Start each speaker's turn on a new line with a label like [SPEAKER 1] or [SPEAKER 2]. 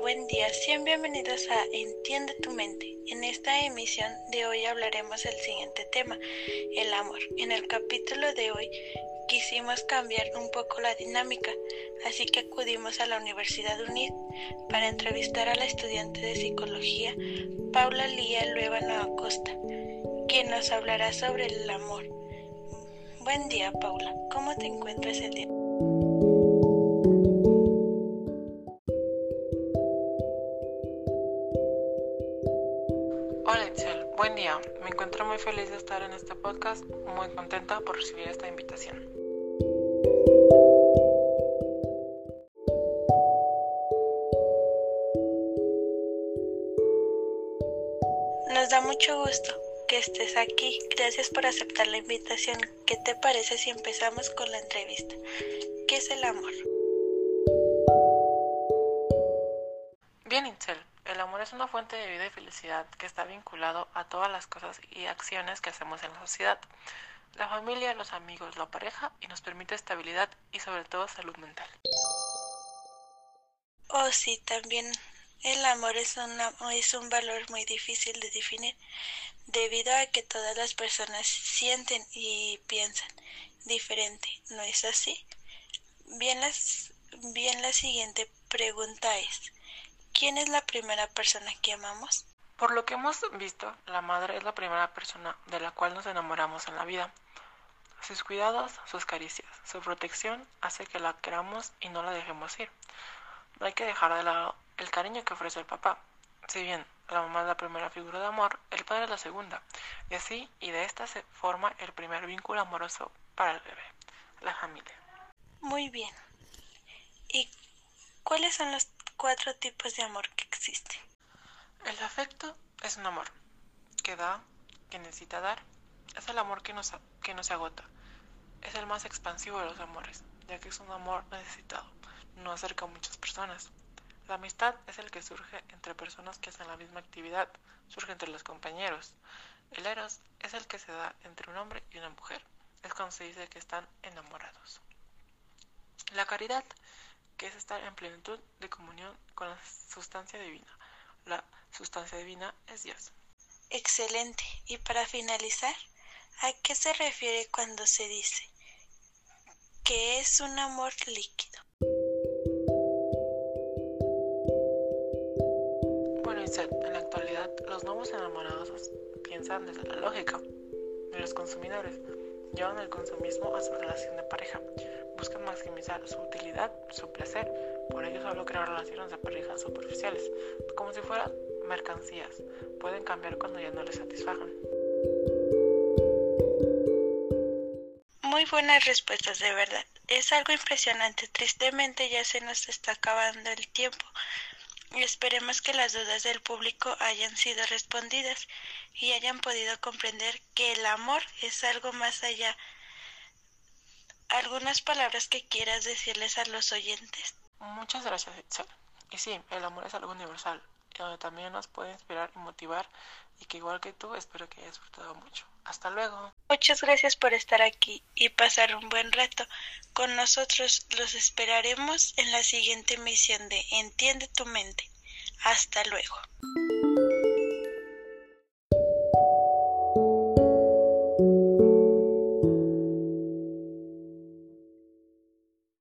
[SPEAKER 1] buen día. Sean bienvenidos a Entiende tu mente. En esta emisión de hoy hablaremos del siguiente tema, el amor. En el capítulo de hoy quisimos cambiar un poco la dinámica, así que acudimos a la Universidad UNID para entrevistar a la estudiante de psicología Paula Lía Luevano Acosta, quien nos hablará sobre el amor. Buen día, Paula. ¿Cómo te encuentras el día?
[SPEAKER 2] Buen día, me encuentro muy feliz de estar en este podcast, muy contenta por recibir esta invitación.
[SPEAKER 1] Nos da mucho gusto que estés aquí. Gracias por aceptar la invitación. ¿Qué te parece si empezamos con la entrevista? ¿Qué es el amor?
[SPEAKER 2] Bien, Itzel. El amor es una fuente de vida y felicidad que está vinculado a todas las cosas y acciones que hacemos en la sociedad. La familia, los amigos, la pareja y nos permite estabilidad y sobre todo salud mental.
[SPEAKER 1] Oh, sí, también el amor es, un valor muy difícil de definir debido a que todas las personas sienten y piensan diferente, ¿no es así? Bien, las, bien la siguiente pregunta es, ¿Quién es la primera persona que amamos?
[SPEAKER 2] Por lo que hemos visto, la madre es la primera persona de la cual nos enamoramos en la vida. Sus cuidados, sus caricias, su protección hace que la queramos y no la dejemos ir. No hay que dejar de lado el cariño que ofrece el papá. Si bien la mamá es la primera figura de amor, el padre es la segunda. Y así y de esta se forma el primer vínculo amoroso para el bebé, la familia.
[SPEAKER 1] Muy bien. ¿Y cuáles son los cuatro tipos de amor que existen.
[SPEAKER 2] El afecto es un amor que da, que necesita dar. Es el amor que nos, que no se agota. Es el más expansivo de los amores, ya que es un amor necesitado. No acerca a muchas personas. La amistad es el que surge entre personas que hacen la misma actividad, surge entre los compañeros. El eros es el que se da entre un hombre y una mujer. Es cuando se dice que están enamorados. La caridad que es estar en plenitud de comunión con la sustancia divina. La sustancia divina es Dios.
[SPEAKER 1] Excelente. Y para finalizar, ¿a qué se refiere cuando se dice que es un amor líquido?
[SPEAKER 2] Bueno, en la actualidad los nuevos enamorados piensan desde la lógica de los consumidores llevan el consumismo a su relación de pareja. Buscan maximizar su utilidad, su placer. Por ello solo crean relaciones de pareja superficiales, como si fueran mercancías. Pueden cambiar cuando ya no les satisfagan.
[SPEAKER 1] Muy buenas respuestas, de verdad. Es algo impresionante. Tristemente ya se nos está acabando el tiempo. Esperemos que las dudas del público hayan sido respondidas y hayan podido comprender que el amor es algo más allá. ¿Algunas palabras que quieras decirles a los oyentes?
[SPEAKER 2] Muchas gracias, Itzel. Y sí, el amor es algo universal, donde también nos puede inspirar y motivar y que igual que tú espero que hayas disfrutado mucho. Hasta luego.
[SPEAKER 1] Muchas gracias por estar aquí y pasar un buen rato. Con nosotros los esperaremos en la siguiente emisión de Entiende tu mente. Hasta luego.